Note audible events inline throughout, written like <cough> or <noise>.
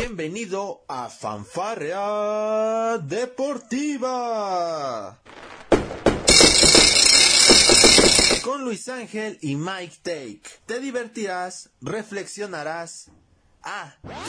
Bienvenido a Fanfarrea Deportiva. Con Luis Ángel y Mike Take. Te divertirás, reflexionarás. Ah. También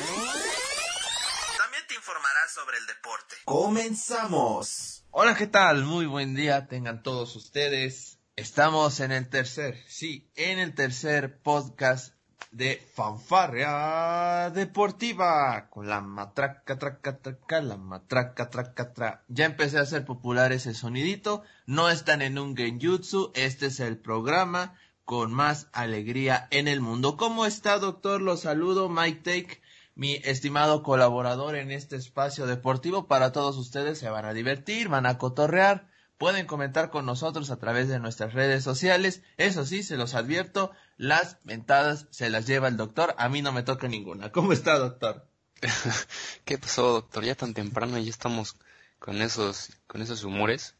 te informarás sobre el deporte. Comenzamos. Hola, ¿qué tal? Muy buen día tengan todos ustedes. Estamos en el tercer, sí, en el tercer podcast de Fanfarrea Deportiva con la matraca, traca, traca, la matraca, traca, tra. Ya empecé a hacer popular ese sonidito. No están en un genjutsu. Este es el programa con más alegría en el mundo. ¿Cómo está, doctor? Los saludo, Mike Take, mi estimado colaborador en este espacio deportivo. Para todos ustedes se van a divertir, van a cotorrear. Pueden comentar con nosotros a través de nuestras redes sociales. Eso sí, se los advierto, las mentadas se las lleva el doctor. A mí no me toca ninguna. ¿Cómo está, doctor? <laughs> ¿Qué pasó, doctor? Ya tan temprano ya estamos con esos, con esos humores.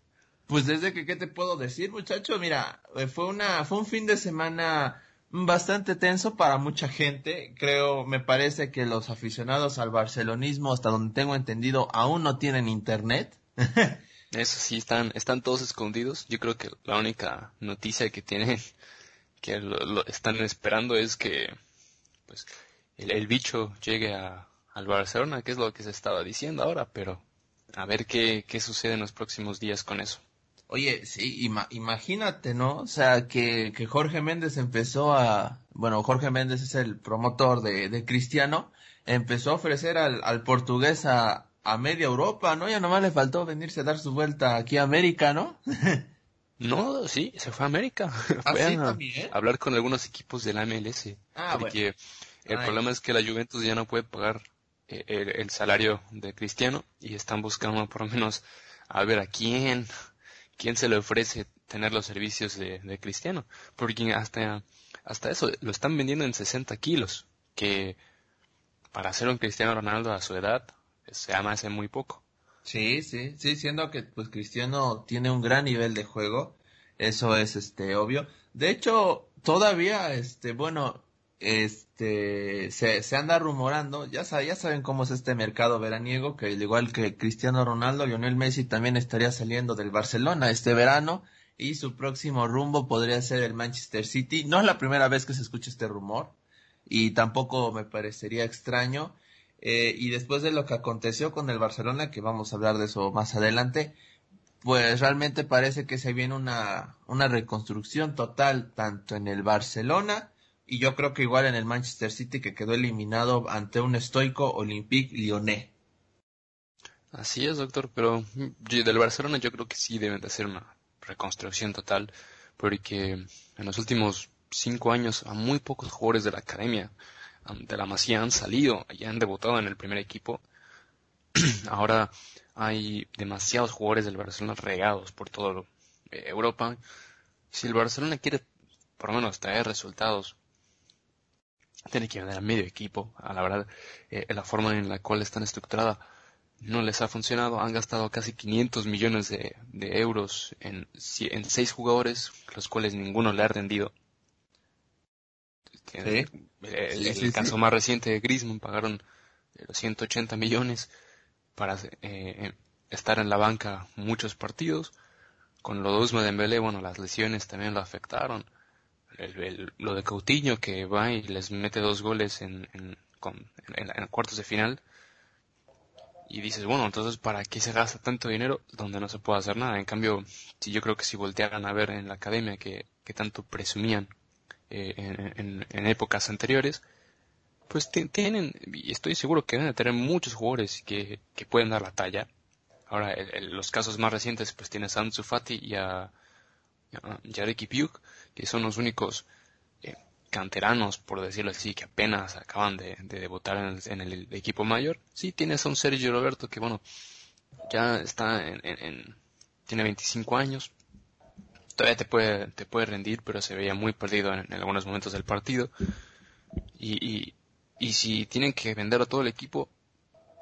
Pues desde que, ¿qué te puedo decir, muchacho? Mira, eh, fue una, fue un fin de semana bastante tenso para mucha gente. Creo, me parece que los aficionados al barcelonismo, hasta donde tengo entendido, aún no tienen internet. <laughs> Eso sí, están, están todos escondidos. Yo creo que la única noticia que tienen, <laughs> que lo, están esperando es que, pues, el, bicho llegue a, al Barcelona, que es lo que se estaba diciendo ahora, pero a ver qué, qué sucede en los próximos días con eso. Oye, sí, imagínate, ¿no? O sea, que, que Jorge Méndez empezó a, bueno, Jorge Méndez es el promotor de, de Cristiano, empezó a ofrecer al, al portugués a, a media Europa, ¿no? Ya nomás le faltó venirse a dar su vuelta aquí a América, ¿no? <laughs> no, sí, se fue a América. ¿Ah, <laughs> fue a hablar con algunos equipos de la MLS. Ah, porque el problema es que la Juventus ya no puede pagar eh, el, salario de Cristiano y están buscando por lo menos a ver a quién, quién se le ofrece tener los servicios de, de Cristiano. Porque hasta, hasta eso lo están vendiendo en 60 kilos, que para hacer un Cristiano Ronaldo a su edad se ama hace muy poco. Sí, sí, sí, siendo que pues Cristiano tiene un gran nivel de juego, eso es este obvio. De hecho, todavía este bueno, este se, se anda rumorando, ya, ya saben cómo es este mercado veraniego, que al igual que Cristiano Ronaldo, Lionel Messi también estaría saliendo del Barcelona este verano y su próximo rumbo podría ser el Manchester City. No es la primera vez que se escucha este rumor y tampoco me parecería extraño eh, y después de lo que aconteció con el Barcelona, que vamos a hablar de eso más adelante, pues realmente parece que se viene una, una reconstrucción total tanto en el Barcelona y yo creo que igual en el Manchester City que quedó eliminado ante un estoico Olympique Lyonnais. Así es, doctor, pero del Barcelona yo creo que sí deben de hacer una reconstrucción total porque en los últimos cinco años a muy pocos jugadores de la academia de la Masía han salido y han debutado en el primer equipo. <clears throat> Ahora hay demasiados jugadores del Barcelona regados por toda eh, Europa. Si el Barcelona quiere por lo menos traer resultados, tiene que vender a medio equipo. A la verdad, eh, la forma en la cual están estructurada no les ha funcionado. Han gastado casi 500 millones de, euros en, en seis jugadores, los cuales ninguno le ha rendido. El, caso más reciente de Griezmann pagaron los 180 millones para eh, estar en la banca muchos partidos. Con lo de Dembélé, bueno, las lesiones también lo afectaron. lo de Coutinho que va y les mete dos goles en, en, en, cuartos de final. Y dices, bueno, entonces, ¿para qué se gasta tanto dinero donde no se puede hacer nada? En cambio, si yo creo que si voltearan a ver en la academia que, que tanto presumían eh, en, en, épocas anteriores, pues tienen, y estoy seguro que deben tener muchos jugadores que, que pueden dar la talla. Ahora, los casos más recientes, pues tienes a Ansu Fati y a, a Jarek que son los únicos eh, canteranos, por decirlo así, que apenas acaban de, de debutar en el, equipo mayor. Sí, tienes a un Sergio Roberto que, bueno, ya está en, en tiene 25 años, todavía te puede, te puede rendir, pero se veía muy perdido en, algunos momentos del partido. Y, y, si tienen que vender a todo el equipo,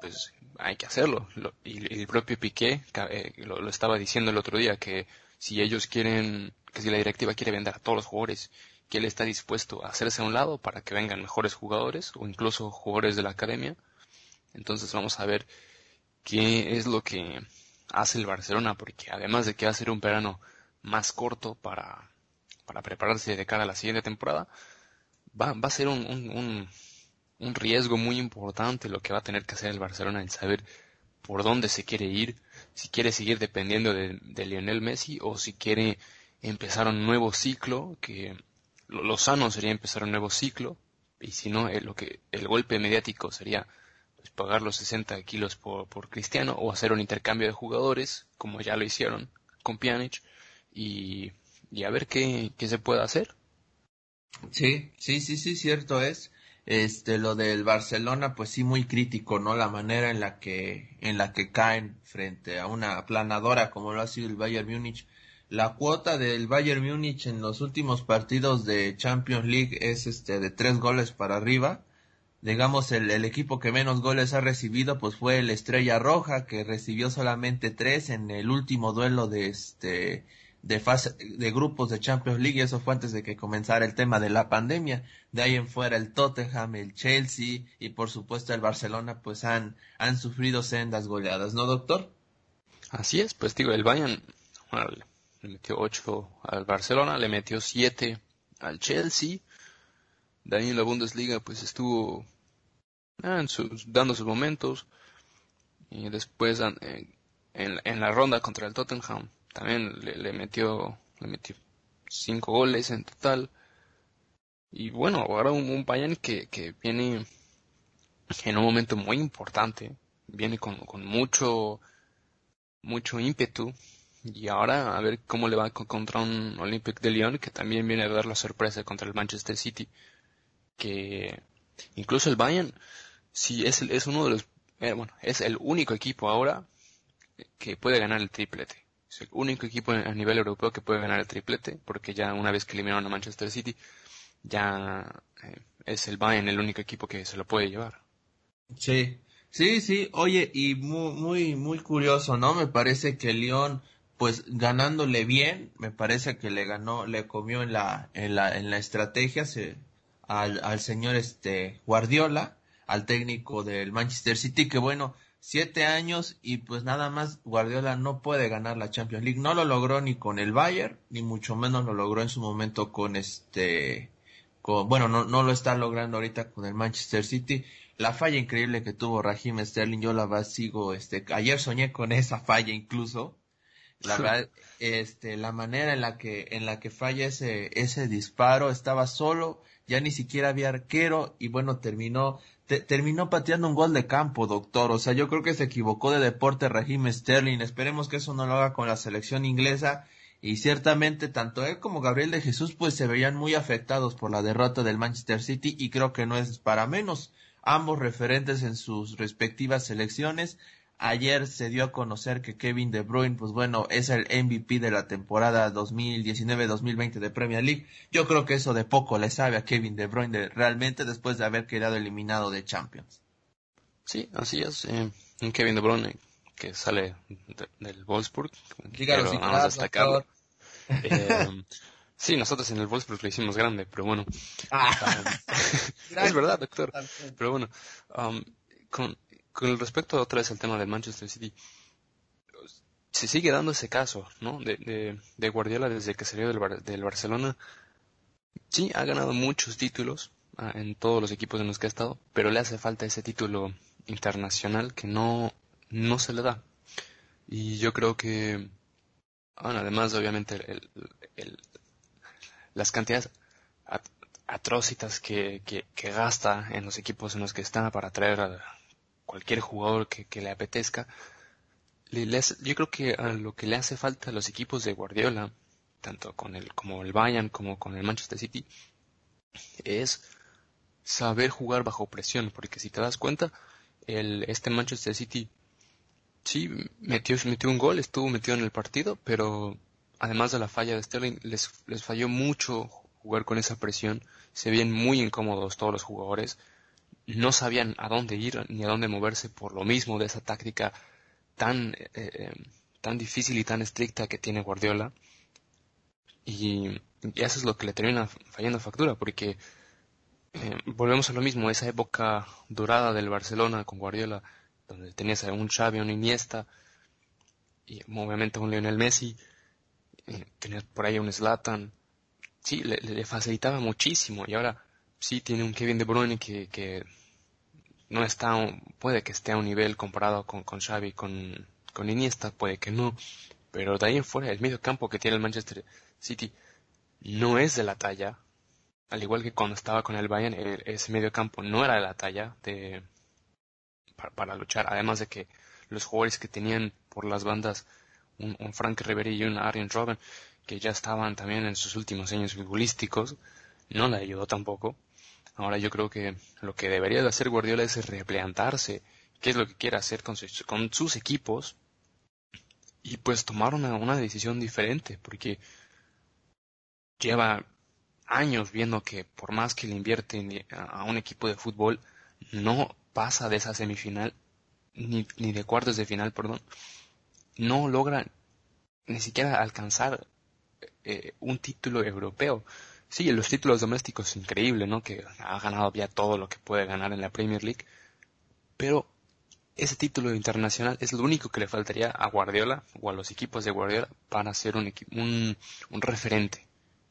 pues hay que hacerlo. y, el propio Piqué eh, lo, estaba diciendo el otro día, que si ellos quieren, que si la directiva quiere vender a todos los jugadores, que él está dispuesto a hacerse a un lado para que vengan mejores jugadores o incluso jugadores de la academia, Entonces vamos a ver qué es lo que hace el Barcelona, porque además de que va a ser un verano más corto para, para prepararse de cara a la siguiente temporada, va, va a ser un, un, un, riesgo muy importante lo que va a tener que hacer el Barcelona en saber por dónde se quiere ir, si quiere seguir dependiendo de, Lionel Messi o si quiere empezar un nuevo ciclo, que lo, sano sería empezar un nuevo ciclo, y si no, lo que, el golpe mediático sería pues, pagar los 60 kilos por, por Cristiano o hacer un intercambio de jugadores, como ya lo hicieron con Pjanic, y, y a ver qué, qué se puede hacer. Sí, sí, sí, sí, cierto es. Este, lo del Barcelona, pues sí, muy crítico, ¿no? La manera en la que, en la que caen frente a una aplanadora como lo ha sido el Bayern Múnich. La cuota del Bayern Múnich en los últimos partidos de Champions League es este de tres goles para arriba. Digamos, el, el equipo que menos goles ha recibido, pues fue el Estrella Roja, que recibió solamente tres en el último duelo de este, de fase, de grupos de Champions League eso fue antes de que comenzara el tema de la pandemia. De ahí en fuera el Tottenham, el Chelsea y por supuesto el Barcelona pues han, han sufrido sendas goleadas, ¿no doctor? Así es, pues digo, el Bayern le metió 8 al Barcelona, le metió 7 al Chelsea. De ahí en la Bundesliga pues estuvo ah, dando sus momentos. Y después en, en la ronda contra el Tottenham también le, metió le metió cinco goles en total. Y bueno ahora un, un Bayern que, que viene en un momento muy importante viene con, con mucho mucho ímpetu. Y ahora a ver cómo le va contra un Olympique de Lyon que también viene a dar la sorpresa contra el Manchester City que incluso el Bayern sí es, es uno de los eh, bueno es el único equipo ahora que puede ganar el triplete es el único equipo a nivel europeo que puede ganar el triplete, porque ya una vez que eliminaron a Manchester City, ya eh, es el Bayern el único equipo que se lo puede llevar. Sí, sí, sí. Oye, y muy, muy, muy curioso, ¿no? Me parece que León, pues ganándole bien, me parece que le ganó, le comió en la, en la, en la estrategia se, al, al señor este Guardiola, al técnico del Manchester City, que bueno, siete años y pues nada más Guardiola no puede ganar la Champions League. No lo logró ni con el Bayern, ni mucho menos lo logró en su momento con este, con, bueno, no, no lo está logrando ahorita con el Manchester City. La falla increíble que tuvo Raheem Sterling, yo la sigo, este, ayer soñé con esa falla incluso. La verdad, este, la manera en la que, en la que falla ese, ese disparo, estaba solo, ya ni siquiera había arquero y bueno, terminó terminó pateando un gol de campo, doctor. O sea, yo creo que se equivocó de deporte Raheem Sterling. Esperemos que eso no lo haga con la selección inglesa. Y ciertamente tanto él como Gabriel de Jesús pues se veían muy afectados por la derrota del Manchester City y creo que no es para menos. Ambos referentes en sus respectivas selecciones Ayer se dio a conocer que Kevin De Bruyne, pues bueno, es el MVP de la temporada 2019-2020 de Premier League. Yo creo que eso de poco le sabe a Kevin De Bruyne realmente después de haber quedado eliminado de Champions. Sí, así es. Eh, Kevin De Bruyne que sale del Wolfsburg. Dígalo si vamos a destacarlo. <laughs> Eh, sí, nosotros en el Wolfsburg lo hicimos grande, pero bueno. Ah. <laughs> es verdad, doctor. Pero bueno, um, con, con respecto otra vez al tema del Manchester City, se sigue dando ese caso, ¿no? De, de, Guardiola desde que salió del, del, Barcelona. Sí, ha ganado muchos títulos ah, en todos los equipos en los que ha estado, pero le hace falta ese título internacional que no, no se le da. Y yo creo que, bueno, además obviamente el, el, las cantidades atrocitas que, que, que, gasta en los equipos en los que está para traer a, cualquier jugador que, le apetezca. yo creo que a lo que le hace falta a los equipos de Guardiola, tanto con el, como el Bayern como con el Manchester City, es saber jugar bajo presión, porque si te das cuenta, el, este Manchester City sí metió, metió un gol, estuvo metido en el partido, pero además de la falla de Sterling, les, les falló mucho jugar con esa presión, se ven muy incómodos todos los jugadores, no sabían a dónde ir ni a dónde moverse por lo mismo de esa táctica tan, eh, eh, tan difícil y tan estricta que tiene Guardiola. Y, eso es lo que le termina fallando factura, porque eh, volvemos a lo mismo, esa época dorada del Barcelona con Guardiola, donde tenías a un Xavi, un Iniesta, y obviamente un Lionel Messi, eh, tenías por ahí un Zlatan, sí, le, facilitaba muchísimo, y ahora sí tiene un Kevin De Bruyne que, que no está, puede que esté a un nivel comparado con, con Xavi, con, con Iniesta, puede que no, pero de ahí en fuera, el medio campo que tiene el Manchester City no es de la talla, al igual que cuando estaba con el Bayern, ese medio campo no era de la talla de, para, luchar, además de que los jugadores que tenían por las bandas un, Frank Riveri y un Arjen Robben, que ya estaban también en sus últimos años futbolísticos, no le ayudó tampoco. Ahora yo creo que lo que debería de hacer Guardiola es replantarse qué es lo que quiere hacer con sus, con sus equipos y pues tomar una, decisión diferente, porque lleva años viendo que por más que le invierte a un equipo de fútbol, no pasa de esa semifinal, ni, ni de cuartos de final, perdón, no logra ni siquiera alcanzar eh, un título europeo. Sí, los títulos domésticos increíble, ¿no? Que ha ganado ya todo lo que puede ganar en la Premier League. Pero ese título internacional es lo único que le faltaría a Guardiola o a los equipos de Guardiola para ser un, un, un referente,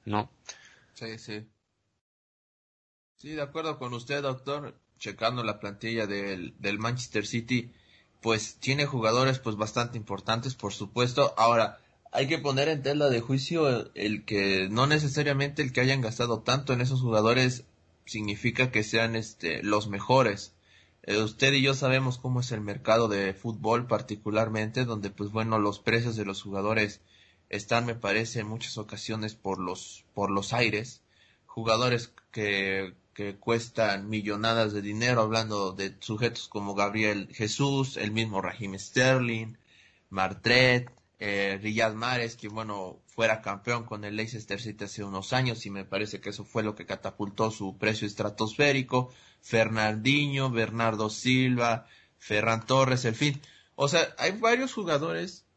¿no? Sí, sí. Sí, de acuerdo con usted, doctor. Checando la plantilla del, del Manchester City, pues tiene jugadores pues bastante importantes, por supuesto. Ahora, hay que poner en tela de juicio el, que no necesariamente el que hayan gastado tanto en esos jugadores significa que sean este los mejores. Eh, usted y yo sabemos cómo es el mercado de fútbol particularmente, donde pues bueno, los precios de los jugadores están, me parece, en muchas ocasiones por los, por los aires. Jugadores que, que cuestan millonadas de dinero, hablando de sujetos como Gabriel Jesús, el mismo Raheem Sterling, Martret, eh, Riyad Mahrez, que bueno, fuera campeón con el Leicester City hace unos años y me parece que eso fue lo que catapultó su precio estratosférico, Fernandinho, Bernardo Silva, Ferran Torres, el fin. O sea, hay varios jugadores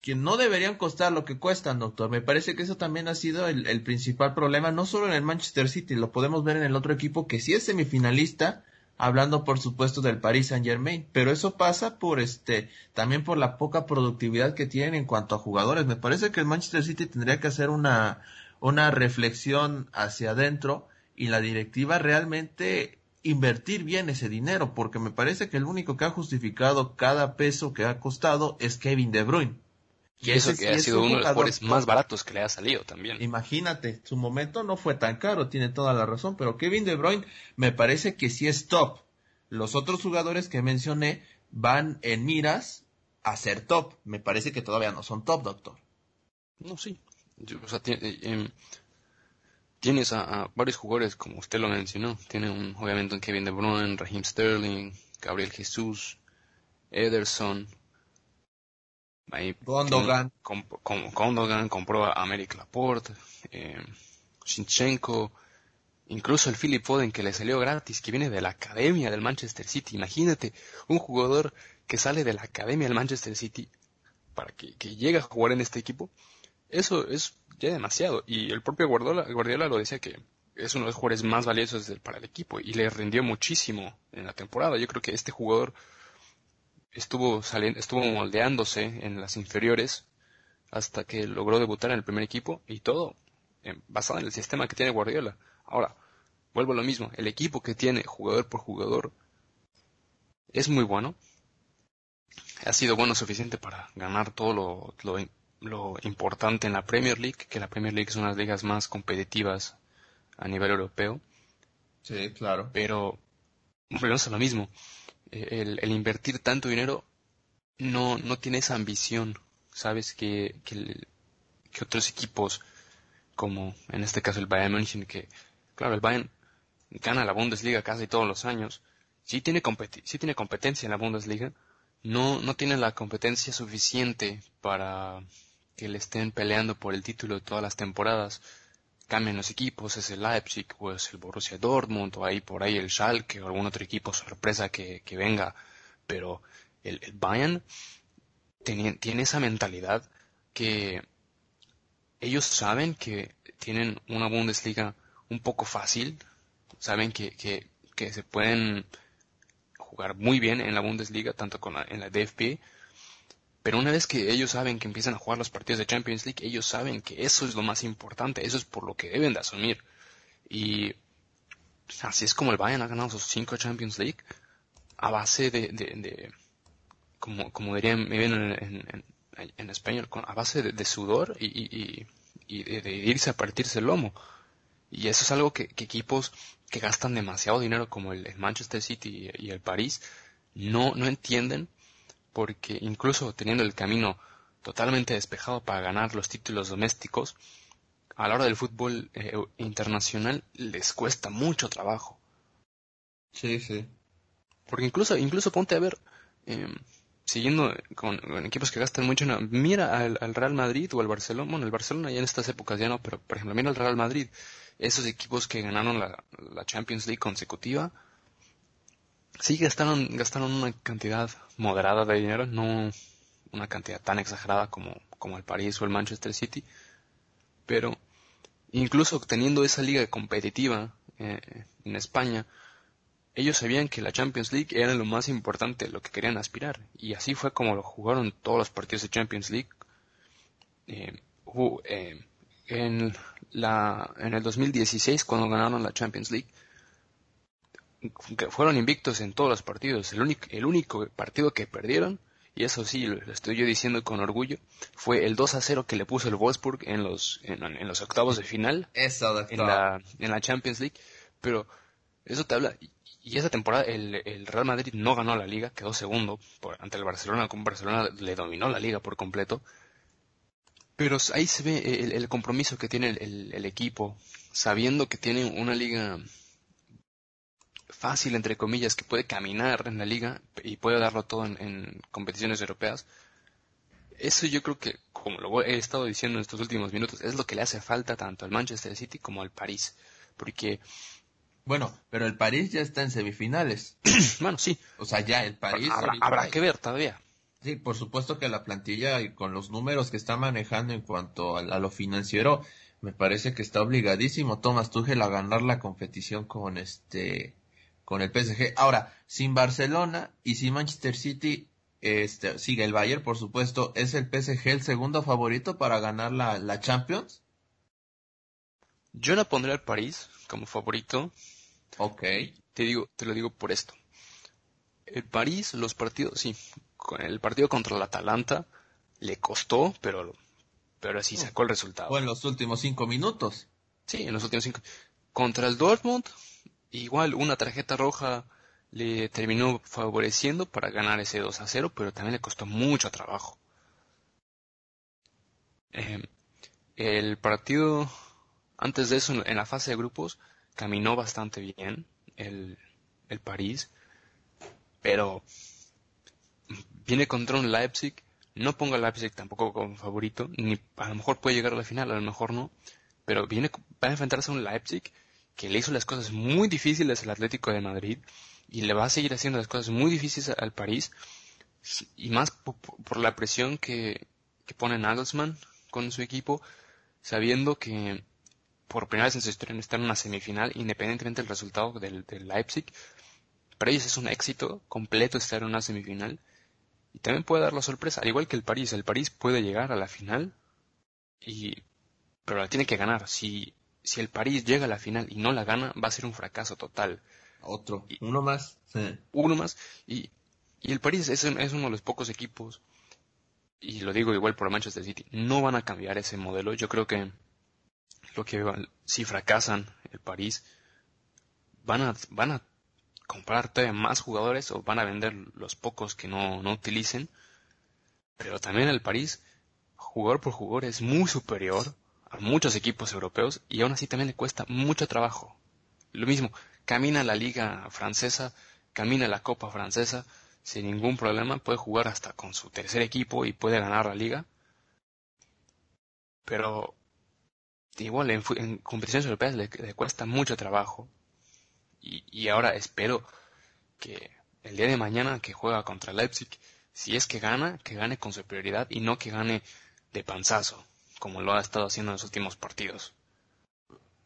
que no deberían costar lo que cuestan, doctor. Me parece que eso también ha sido el, principal problema, no solo en el Manchester City, lo podemos ver en el otro equipo que sí es semifinalista, hablando por supuesto del Paris Saint Germain, pero eso pasa por este, también por la poca productividad que tienen en cuanto a jugadores. Me parece que el Manchester City tendría que hacer una, una reflexión hacia adentro y la directiva realmente invertir bien ese dinero, porque me parece que el único que ha justificado cada peso que ha costado es Kevin De Bruyne y eso que ha sido uno de los jugadores más baratos que le ha salido también. Imagínate, su momento no fue tan caro, tiene toda la razón, pero Kevin De Bruyne me parece que sí es top. Los otros jugadores que mencioné van en miras a ser top. Me parece que todavía no son top, doctor. No, sí. o sea, eh, em, tienes a, varios jugadores, como usted lo mencionó. Tiene un, obviamente un Kevin De Bruyne, Raheem Sterling, Gabriel Jesús, Ederson, Ahí Gondogan. compró a América Laporte, eh, Shinchenko, incluso el Philip Foden que le salió gratis, que viene de la academia del Manchester City. Imagínate, un jugador que sale de la academia del Manchester City para que, llegue a jugar en este equipo. Eso es ya demasiado. Y el propio Guardiola, Guardiola lo decía que es uno de los jugadores más valiosos para el equipo y le rindió muchísimo en la temporada. Yo creo que este jugador estuvo saliendo, estuvo moldeándose en las inferiores hasta que logró debutar en el primer equipo y todo basado en el sistema que tiene Guardiola. Ahora, vuelvo a lo mismo, el equipo que tiene jugador por jugador es muy bueno. Ha sido bueno suficiente para ganar todo lo, lo, lo importante en la Premier League, que la Premier League es una de las ligas más competitivas a nivel europeo. Sí, claro. Pero volvemos a lo mismo el, invertir tanto dinero no, no tiene esa ambición, ¿sabes? Que, que, otros equipos, como en este caso el Bayern München, que, claro, el Bayern gana la Bundesliga casi todos los años, sí tiene, sí tiene competencia en la Bundesliga, no, no tiene la competencia suficiente para que le estén peleando por el título todas las temporadas cambian los equipos, es el Leipzig o es el Borussia Dortmund o ahí por ahí el Schalke o algún otro equipo sorpresa que, venga, pero el, Bayern tiene, tiene esa mentalidad que ellos saben que tienen una Bundesliga un poco fácil, saben que, que, que se pueden jugar muy bien en la Bundesliga, tanto con en la DFB, pero una vez que ellos saben que empiezan a jugar los partidos de Champions League, ellos saben que eso es lo más importante, eso es por lo que deben de asumir. Y así es como el Bayern ha ganado sus cinco Champions League a base de, de, como, como dirían en, en, español, a base de, sudor y, y, de, irse a partirse el lomo. Y eso es algo que, equipos que gastan demasiado dinero como el, Manchester City y, el París no, no entienden porque incluso teniendo el camino totalmente despejado para ganar los títulos domésticos, a la hora del fútbol eh, internacional les cuesta mucho trabajo. Sí, sí. Porque incluso, incluso ponte a ver, em, siguiendo con, equipos que gastan mucho, mira al, Real Madrid o al Barcelona, bueno, el Barcelona ya en estas épocas ya no, pero por ejemplo, mira al Real Madrid, esos equipos que ganaron la, la Champions League consecutiva, sí gastaron, gastaron una cantidad moderada de dinero, no una cantidad tan exagerada como, como el París o el Manchester City, pero incluso teniendo esa liga competitiva eh, en España, ellos sabían que la Champions League era lo más importante, lo que querían aspirar, y así fue como lo jugaron todos los partidos de Champions League. Eh, eh, en, la, en el 2016, cuando ganaron la Champions League, fueron invictos en todos los partidos. El único, el único partido que perdieron, y eso sí, lo estoy yo diciendo con orgullo, fue el 2 a 0 que le puso el Wolfsburg en los, en, los octavos de final. en la, en la Champions League. Pero eso te habla. Y esa temporada el, el Real Madrid no ganó la liga, quedó segundo por, ante el Barcelona. Con Barcelona le dominó la liga por completo. Pero ahí se ve el, compromiso que tiene el, el, equipo, sabiendo que tiene una liga fácil, entre comillas, que puede caminar en la liga y puede darlo todo en, competiciones europeas. Eso yo creo que, como lo he estado diciendo en estos últimos minutos, es lo que le hace falta tanto al Manchester City como al París. Porque... Bueno, pero el París ya está en semifinales. <clears throat> bueno, sí. O sea, ya el París... Habrá, que ver todavía. Sí, por supuesto que la plantilla y con los números que está manejando en cuanto a, a lo financiero, me parece que está obligadísimo Thomas Tuchel a ganar la competición con este con el PSG. Ahora, sin Barcelona y sin Manchester City, este, sigue el Bayern, por supuesto, ¿es el PSG el segundo favorito para ganar la, la Champions? Yo no pondré al París como favorito. Ok. Te digo, te lo digo por esto. El París, los partidos, sí, con el partido contra el Atalanta le costó, pero, pero sí sacó el resultado. Fue en los últimos cinco minutos. Sí, en los últimos cinco. Contra el Dortmund Igual una tarjeta roja le terminó favoreciendo para ganar ese 2 a 0, pero también le costó mucho trabajo. Em, el partido, antes de eso, en la fase de grupos, caminó bastante bien el, el París, pero viene contra un Leipzig, no ponga a Leipzig tampoco como favorito, ni a lo mejor puede llegar a la final, a lo mejor no, pero viene, va a enfrentarse a un Leipzig que le hizo las cosas muy difíciles al Atlético de Madrid y le va a seguir haciendo las cosas muy difíciles al París y más por, la presión que, que pone Nagelsmann con su equipo, sabiendo que por primera vez en su historia está en una semifinal, independientemente del resultado del, del, Leipzig. Para ellos es un éxito completo estar en una semifinal. Y también puede dar la sorpresa, al igual que el París. El París puede llegar a la final, y, pero la tiene que ganar. Si si el París llega a la final y no la gana, va a ser un fracaso total. Otro, uno más. Uno más. Y, y el París es, es, uno de los pocos equipos, y lo digo igual por Manchester City, no van a cambiar ese modelo. Yo creo que lo que si fracasan el París, van a, van a comprar todavía más jugadores o van a vender los pocos que no, no utilicen. Pero también el París, jugador por jugador, es muy superior a muchos equipos europeos y aún así también le cuesta mucho trabajo. Lo mismo, camina la liga francesa, camina la copa francesa sin ningún problema, puede jugar hasta con su tercer equipo y puede ganar la liga. Pero igual en, competiciones europeas le, cuesta mucho trabajo. Y, y ahora espero que el día de mañana que juega contra Leipzig, si es que gana, que gane con superioridad y no que gane de panzazo como lo ha estado haciendo en los últimos partidos.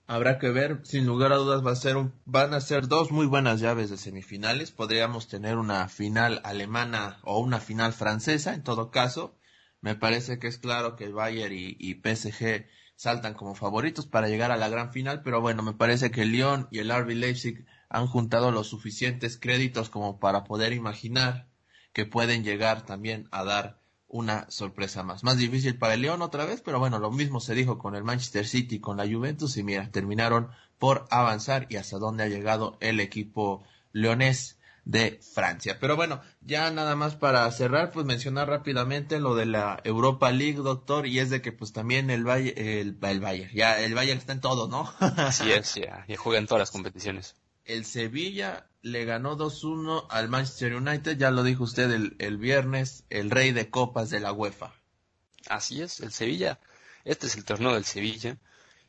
Habrá que ver, sin lugar a dudas va a ser van a ser dos muy buenas llaves de semifinales. Podríamos tener una final alemana o una final francesa, en todo caso. Me parece que es claro que Bayern y, y PSG saltan como favoritos para llegar a la gran final, pero bueno, me parece que el Lyon y el RB Leipzig han juntado los suficientes créditos como para poder imaginar que pueden llegar también a dar una sorpresa más. Más difícil para el León otra vez, pero bueno, lo mismo se dijo con el Manchester City, con la Juventus y mira, terminaron por avanzar y hasta dónde ha llegado el equipo leonés de Francia. Pero bueno, ya nada más para cerrar, pues mencionar rápidamente lo de la Europa League, doctor, y es de que pues también el Bayern, el, el Bayern, ya el Bayern está en todo, ¿no? Así es, ya, ya juega en todas las competiciones. El Sevilla le ganó 2-1 al Manchester United, ya lo dijo usted el, viernes, el rey de copas de la UEFA. Así es, el Sevilla, este es el torneo del Sevilla.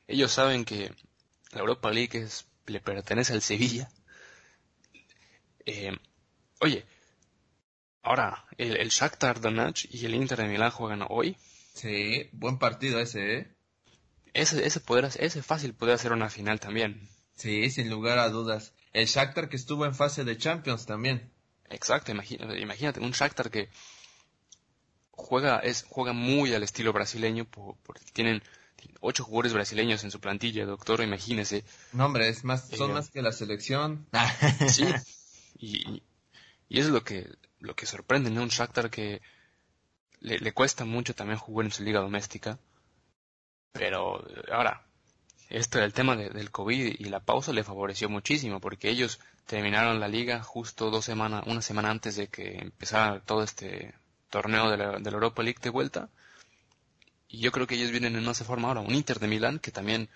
Ellos saben que la Europa League es, le pertenece al Sevilla. Eh, oye, ahora, el, el Shakhtar Donetsk y el Inter de Milán juegan hoy. Sí, buen partido ese, ¿eh? Ese, ese, poder, ese fácil puede ser una final también. Sí, sin lugar a dudas. El Shakhtar que estuvo en fase de Champions también. Exacto, imagínate, un Shakhtar que juega es juega muy al estilo brasileño porque tienen ocho jugadores brasileños en su plantilla, doctor, imagínese. No, hombre, es más, son eh, más que la selección. <laughs> sí, <laughs> y, y es lo que, lo que sorprende, ¿no? Un Shakhtar que le, le cuesta mucho también jugar en su liga doméstica. Pero ahora, esto el tema del COVID y la pausa le favoreció muchísimo porque ellos terminaron la liga justo dos semanas, una semana antes de que empezara todo este torneo de la, Europa League de vuelta. Y yo creo que ellos vienen en más forma ahora. Un Inter de Milán que también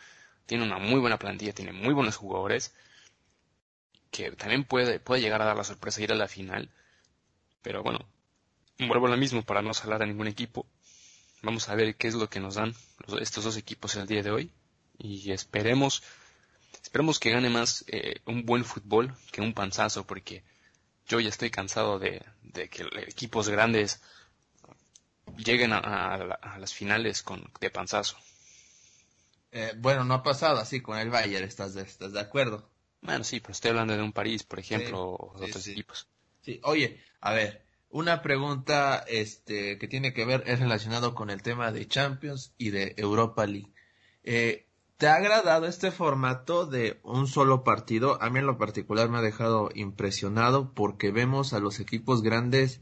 tiene una muy buena plantilla, tiene muy buenos jugadores, que también puede, puede llegar a dar la sorpresa de ir a la final. Pero bueno, vuelvo a lo mismo para no salar a ningún equipo. Vamos a ver qué es lo que nos dan estos dos equipos el día de hoy y esperemos esperemos que gane más eh, un buen fútbol que un panzazo porque yo ya estoy cansado de, que equipos grandes lleguen a, las finales con de panzazo. Eh, bueno, no ha pasado así con el Bayern, ¿estás de, ¿estás de acuerdo? Bueno, sí, pero estoy hablando de un París, por ejemplo, o de otros equipos. Sí, oye, a ver, una pregunta este, que tiene que ver, es relacionado con el tema de Champions y de Europa League. Eh, ¿Te ha agradado este formato de un solo partido? A mí en lo particular me ha dejado impresionado porque vemos a los equipos grandes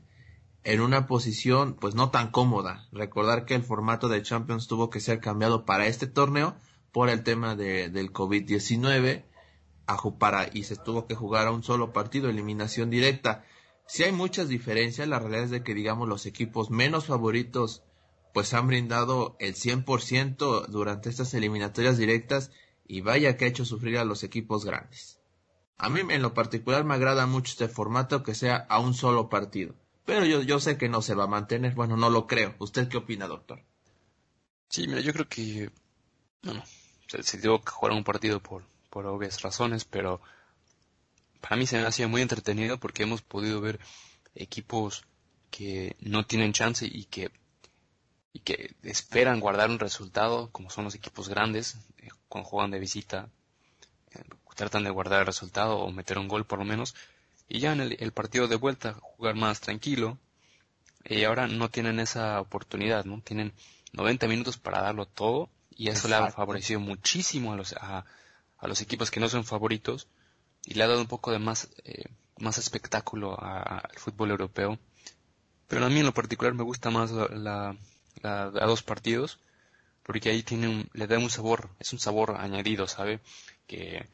en una posición pues no tan cómoda. Recordar que el formato de Champions tuvo que ser cambiado para este torneo por el tema de, del COVID-19 para, y se tuvo que jugar a un solo partido, eliminación directa. Si hay muchas diferencias, la realidad es de que digamos los equipos menos favoritos pues han brindado el 100% durante estas eliminatorias directas y vaya que ha hecho sufrir a los equipos grandes. A mí en lo particular me agrada mucho este formato que sea a un solo partido, pero yo, yo sé que no se va a mantener, bueno, no lo creo. ¿Usted qué opina, doctor? Sí, mira, yo creo que, bueno, se, se que jugar un partido por, por obvias razones, pero para mí se me ha sido muy entretenido porque hemos podido ver equipos que no tienen chance y que y que esperan guardar un resultado, como son los equipos grandes, eh, cuando juegan de visita, eh, tratan de guardar el resultado o meter un gol por lo menos, y ya en el, partido de vuelta jugar más tranquilo, y ahora no tienen esa oportunidad, ¿no? Tienen 90 minutos para darlo todo, y eso le ha favorecido muchísimo a los, a, los equipos que no son favoritos, y le ha dado un poco de más, eh, más espectáculo al fútbol europeo. Pero a mí en lo particular me gusta más la, a, dos partidos, porque ahí tiene le da un sabor, es un sabor añadido, ¿sabe? Que,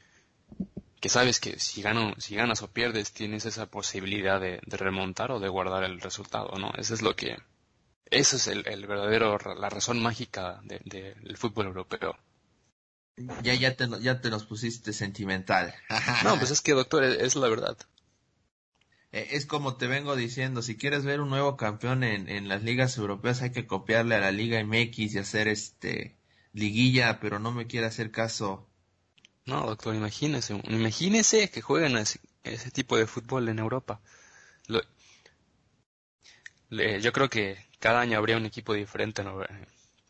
que sabes que si, gano, si ganas o pierdes tienes esa posibilidad de, remontar o de guardar el resultado, ¿no? Eso es lo que, eso es el, el verdadero, la razón mágica del fútbol europeo. Ya, ya te, ya te nos pusiste sentimental. no, pues es que doctor, es la verdad. Eh, es como te vengo diciendo, si quieres ver un nuevo campeón en, en las ligas europeas hay que copiarle a la Liga MX y hacer este liguilla, pero no me quiere hacer caso. No, doctor, imagínese, imagínese que jueguen ese, ese tipo de fútbol en Europa. yo creo que cada año habría un equipo diferente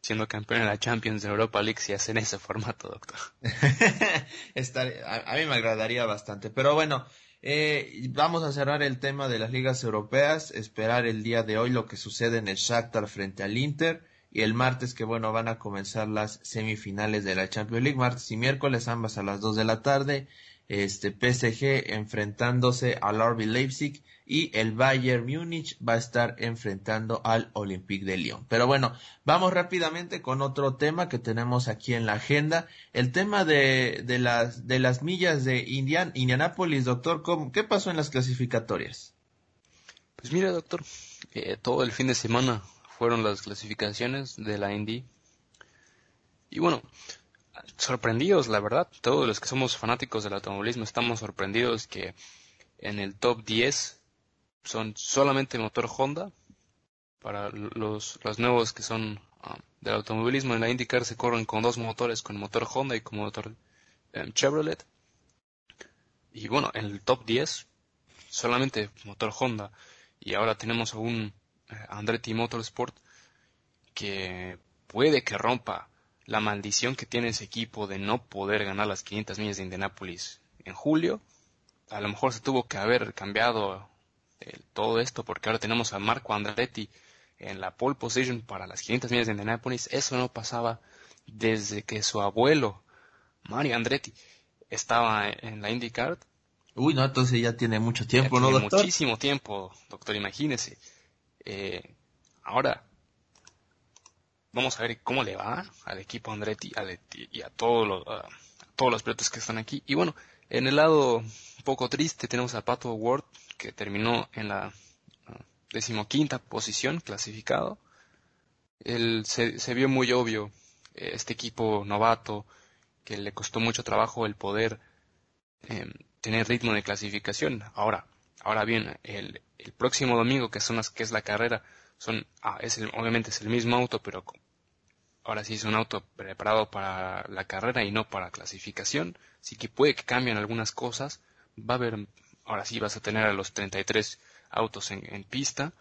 siendo campeón en la Champions de Europa League si hacen ese formato, doctor. <laughs> a, mí me agradaría bastante. Pero bueno, eh, vamos a cerrar el tema de las ligas europeas, esperar el día de hoy lo que sucede en el Shakhtar frente al Inter y el martes que bueno van a comenzar las semifinales de la Champions League, martes y miércoles ambas a las 2 de la tarde este PSG enfrentándose al RB Leipzig y el Bayern Múnich va a estar enfrentando al Olympique de Lyon. Pero bueno, vamos rápidamente con otro tema que tenemos aquí en la agenda, el tema de, de las de las millas de Indian, Indianapolis, doctor, ¿qué pasó en las clasificatorias? Pues mira, doctor, eh, todo el fin de semana fueron las clasificaciones de la Indy. Y bueno, sorprendidos, la verdad. Todos los que somos fanáticos del automovilismo estamos sorprendidos que en el top 10 son solamente motor Honda. Para los, los nuevos que son ah, del automovilismo en la IndyCar se corren con dos motores, con motor Honda y con motor em, Chevrolet. Y bueno, en el top 10 solamente motor Honda. Y ahora tenemos a un eh, Andretti Motorsport que puede que rompa la maldición que tiene ese equipo de no poder ganar las 500 millas de Indianápolis en julio. A lo mejor se tuvo que haber cambiado todo esto porque ahora tenemos a Marco Andretti en la pole position para las 500 millas de Indianápolis. Eso no pasaba desde que su abuelo, Mario Andretti, estaba en la IndyCar. Uy, no, entonces ya tiene mucho tiempo, ¿no, doctor? Muchísimo tiempo, doctor, imagínese. Eh, ahora, vamos a ver cómo le va al equipo Andretti, y a todos los, todos los pilotos que están aquí. Y bueno, en el lado un poco triste tenemos a Pato Ward, que terminó en la uh, decimoquinta posición clasificado. Él, se, vio muy obvio eh, este equipo novato que le costó mucho trabajo el poder em, tener ritmo de clasificación. Ahora, ahora bien, el, el próximo domingo que son las, que es la carrera, son, ah, es obviamente es el mismo auto, pero ahora sí es un auto preparado para la carrera y no para clasificación, así que puede que cambien algunas cosas, va a haber, ahora sí vas a tener a los 33 autos en, pista,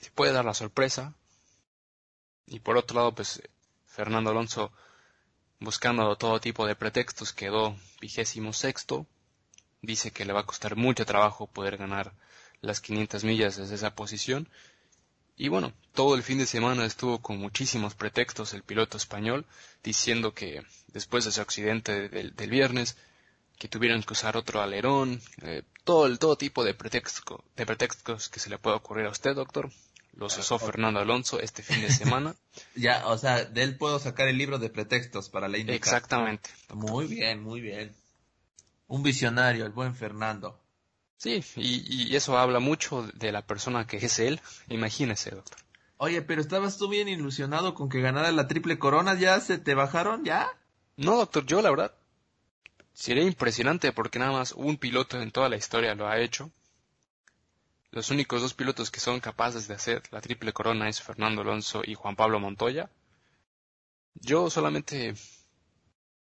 se puede dar la sorpresa, y por otro lado, pues Fernando Alonso buscando todo tipo de pretextos quedó vigésimo sexto, dice que le va a costar mucho trabajo poder ganar las 500 millas desde esa posición, y bueno, todo el fin de semana estuvo con muchísimos pretextos el piloto español, diciendo que después de su accidente del, viernes, que tuvieran que usar otro alerón, eh, todo, el, todo tipo de, pretexto, de pretextos que se le pueda ocurrir a usted, doctor. Los usó Fernando Alonso este fin de <laughs> semana. ya, o sea, de él puedo sacar el libro de pretextos para la IndyCar. Exactamente. Muy bien, muy bien. Un visionario, el buen Fernando. Sí, y, eso habla mucho de la persona que es él. Imagínese, doctor. Oye, pero estabas tú bien ilusionado con que ganara la triple corona. ¿Ya se te bajaron? ¿Ya? No, doctor, yo la verdad sería impresionante porque nada más un piloto en toda la historia lo ha hecho. Los únicos dos pilotos que son capaces de hacer la triple corona es Fernando Alonso y Juan Pablo Montoya. Yo solamente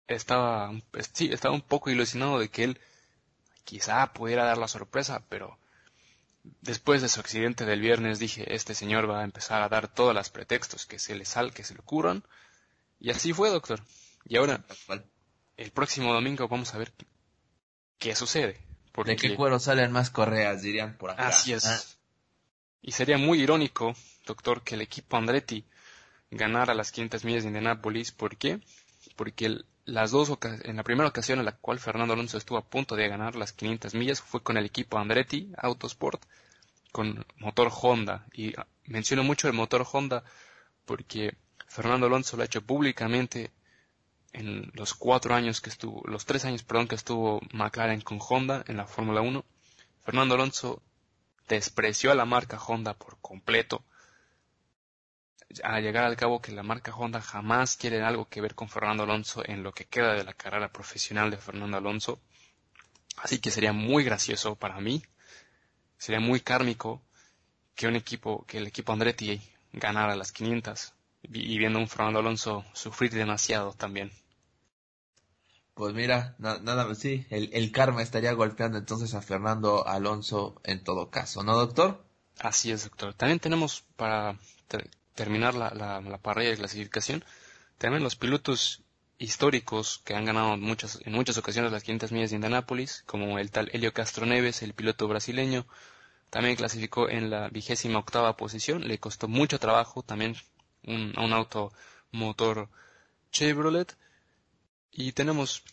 estaba, sí, estaba un poco ilusionado de que él quizá pudiera dar la sorpresa, pero después de su accidente del viernes dije, este señor va a empezar a dar todos los pretextos que se le sal, que se le ocurran. Y así fue, doctor. Y ahora, el próximo domingo vamos a ver qué sucede. ¿De qué cuero salen más correas? Dirían por acá. Así es. Ah. Y sería muy irónico, doctor, que el equipo Andretti ganara las 500 millas de Indianapolis. ¿Por qué? Porque el, las dos en la primera ocasión en la cual Fernando Alonso estuvo a punto de ganar las 500 millas fue con el equipo Andretti Autosport con motor Honda y menciono mucho el motor Honda porque Fernando Alonso lo ha hecho públicamente en los cuatro años que estuvo, los tres años, perdón, que estuvo McLaren con Honda en la Fórmula 1. Fernando Alonso despreció a la marca Honda por completo a llegar al cabo que la marca Honda jamás quiere algo que ver con Fernando Alonso en lo que queda de la carrera profesional de Fernando Alonso. Así que sería muy gracioso para mí, sería muy kármico que un equipo, que el equipo Andretti ganara las 500 y viendo a un Fernando Alonso sufrir demasiado también. Pues mira, nada más, sí, el, el karma estaría golpeando entonces a Fernando Alonso en todo caso, ¿no, doctor? Así es, doctor. También tenemos para terminar la, la, parrilla de clasificación, también los pilotos históricos que han ganado muchas, en muchas ocasiones las 500 millas de Indianápolis, como el tal Helio Castro Neves, el piloto brasileño, también clasificó en la vigésima octava posición, le costó mucho trabajo también un, un auto motor Chevrolet, y tenemos,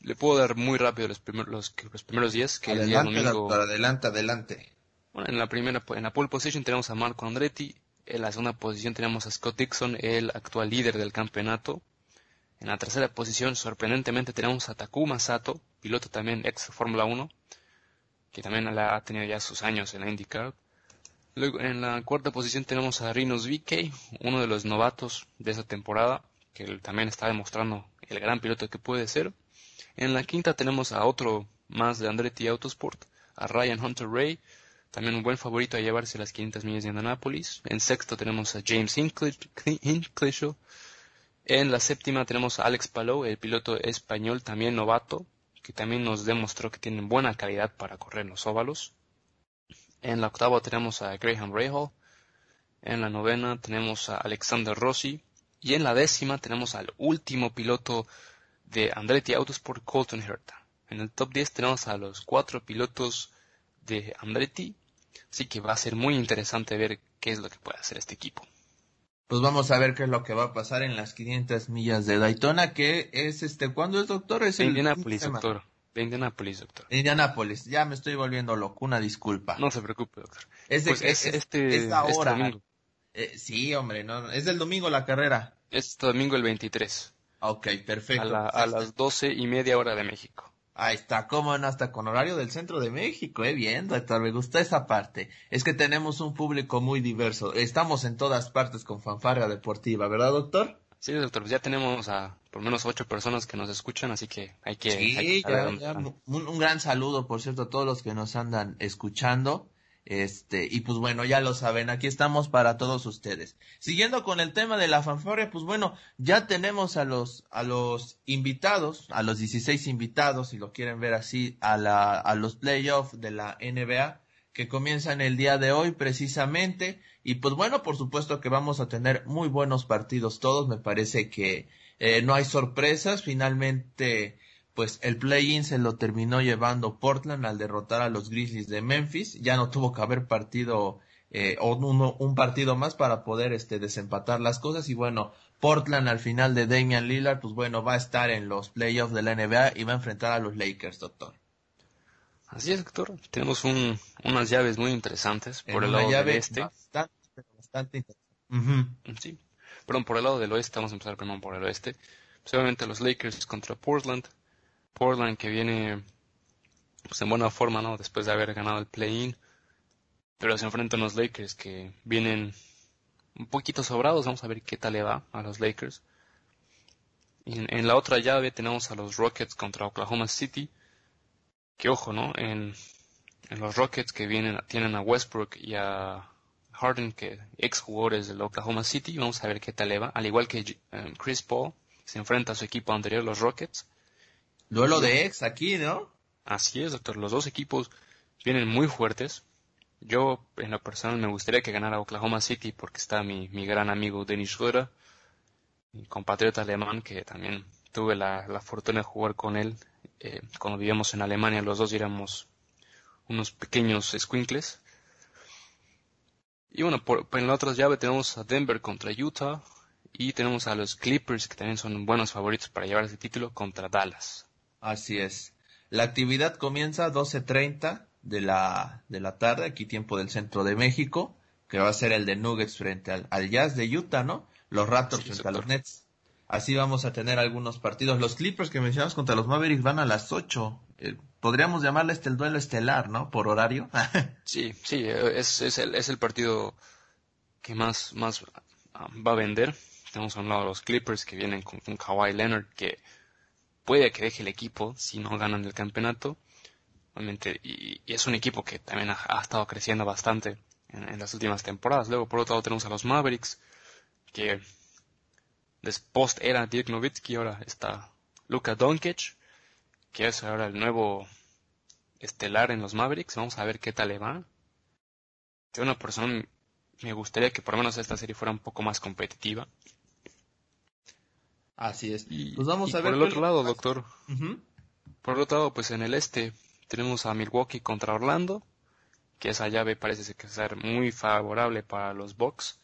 le puedo dar muy rápido los, primeros los, los primeros días, que adelante, el día domingo... adelante, adelante. Bueno, en la primera, en la pole position tenemos a Marco Andretti, en la segunda posición tenemos a Scott Dixon, el actual líder del campeonato. En la tercera posición, sorprendentemente, tenemos a Takuma Sato, piloto también ex Fórmula 1, que también ha tenido ya sus años en la IndyCar. Luego, en la cuarta posición tenemos a Rinos VK, uno de los novatos de esa temporada, que también está demostrando el gran piloto que puede ser. En la quinta tenemos a otro más de Andretti Autosport, a Ryan Hunter Ray, también un buen favorito a llevarse las 500 millas de Indianapolis. En sexto tenemos a James Hinckley. En la séptima tenemos a Alex Palou, el piloto español también novato, que también nos demostró que tiene buena calidad para correr los óvalos. En la octava tenemos a Graham Rahal. En la novena tenemos a Alexander Rossi. Y en la décima tenemos al último piloto de Andretti Autosport, Colton Herta. En el top 10 tenemos a los cuatro pilotos de Andretti Así que va a ser muy interesante ver qué es lo que puede hacer este equipo. Pues vamos a ver qué es lo que va a pasar en las 500 millas de Daytona, que es este, ¿cuándo es doctor? Es el Indianapolis, doctor. De Indianapolis, doctor. Indianapolis, ya me estoy volviendo loco, una disculpa. No se preocupe, doctor. Es, de, pues es, este, este domingo. Eh, sí, hombre, no, es del domingo la carrera. Este domingo el 23. Ok, perfecto. A, a las doce y media hora de México. Ahí está, como no, hasta con horario del centro de México, eh, bien, doctor, me gusta esa parte. Es que tenemos un público muy diverso, estamos en todas partes con fanfarria deportiva, ¿verdad, doctor? Sí, doctor, pues ya tenemos a por lo menos ocho personas que nos escuchan, así que hay que... Sí, ya, un, gran saludo, por cierto, a todos los que nos andan escuchando. Este, y pues bueno, ya lo saben, aquí estamos para todos ustedes. Siguiendo con el tema de la fanfarria, pues bueno, ya tenemos a los, a los invitados, a los 16 invitados, si lo quieren ver así, a la, a los playoffs de la NBA, que comienzan el día de hoy precisamente. Y pues bueno, por supuesto que vamos a tener muy buenos partidos todos, me parece que eh, no hay sorpresas, finalmente pues el play-in se lo terminó llevando Portland al derrotar a los Grizzlies de Memphis. Ya no tuvo que haber partido eh, o un partido más para poder este, desempatar las cosas. Y bueno, Portland al final de Damian Lillard, pues bueno, va a estar en los playoffs de la NBA y va a enfrentar a los Lakers, doctor. Así es, doctor. Tenemos un, unas llaves muy interesantes por el lado del este. Bastante, bastante interesante. Sí. Perdón, por el lado del oeste, vamos a empezar primero por el oeste. Pues, obviamente los Lakers contra Portland, Portland que viene pues, en buena forma, ¿no? Después de haber ganado el play-in. Pero se enfrentan a los Lakers que vienen un poquito sobrados. Vamos a ver qué tal le va a los Lakers. En, en la otra llave tenemos a los Rockets contra Oklahoma City. Que ojo, ¿no? En, en los Rockets que vienen, tienen a Westbrook y a Harden, que ex jugadores del Oklahoma City. Vamos a ver qué tal le va. Al igual que eh, Chris Paul se enfrenta a su equipo anterior, los Rockets. Duelo de ex aquí, ¿no? Así es, doctor. Los dos equipos vienen muy fuertes. Yo, en lo personal, me gustaría que ganara Oklahoma City porque está mi, mi gran amigo Dennis Schröder, mi compatriota alemán, que también tuve la, la fortuna de jugar con él eh, cuando vivíamos en Alemania. Los dos éramos unos pequeños squinkles. Y bueno, por, en la otra llave tenemos a Denver contra Utah y tenemos a los Clippers, que también son buenos favoritos para llevar ese título, contra Dallas. Así es. La actividad comienza a 12.30 de la, de la tarde, aquí tiempo del centro de México, que va a ser el de Nuggets frente al, Jazz de Utah, ¿no? Los Raptors frente a los Nets. Así vamos a tener algunos partidos. Los Clippers que mencionamos contra los Mavericks van a las 8. Eh, podríamos llamarle este el duelo estelar, ¿no? Por horario. <laughs> sí, sí, es, es, el, es el partido que más, más ah, va a vender. Tenemos a un lado los Clippers que vienen con un Kawhi Leonard que puede que deje el equipo si no ganan el campeonato. Obviamente, y, es un equipo que también ha, estado creciendo bastante en, las últimas temporadas. Luego, por otro lado, tenemos a los Mavericks, que después era Dirk Nowitzki, ahora está Luka Doncic, que es ahora el nuevo estelar en los Mavericks. Vamos a ver qué tal le va. De una persona me gustaría que por lo menos esta serie fuera un poco más competitiva. Así es. Y, pues vamos a ver. Por el otro lado, doctor. Por el otro lado, pues en el este tenemos a Milwaukee contra Orlando, que esa llave parece ser muy favorable para los Bucks.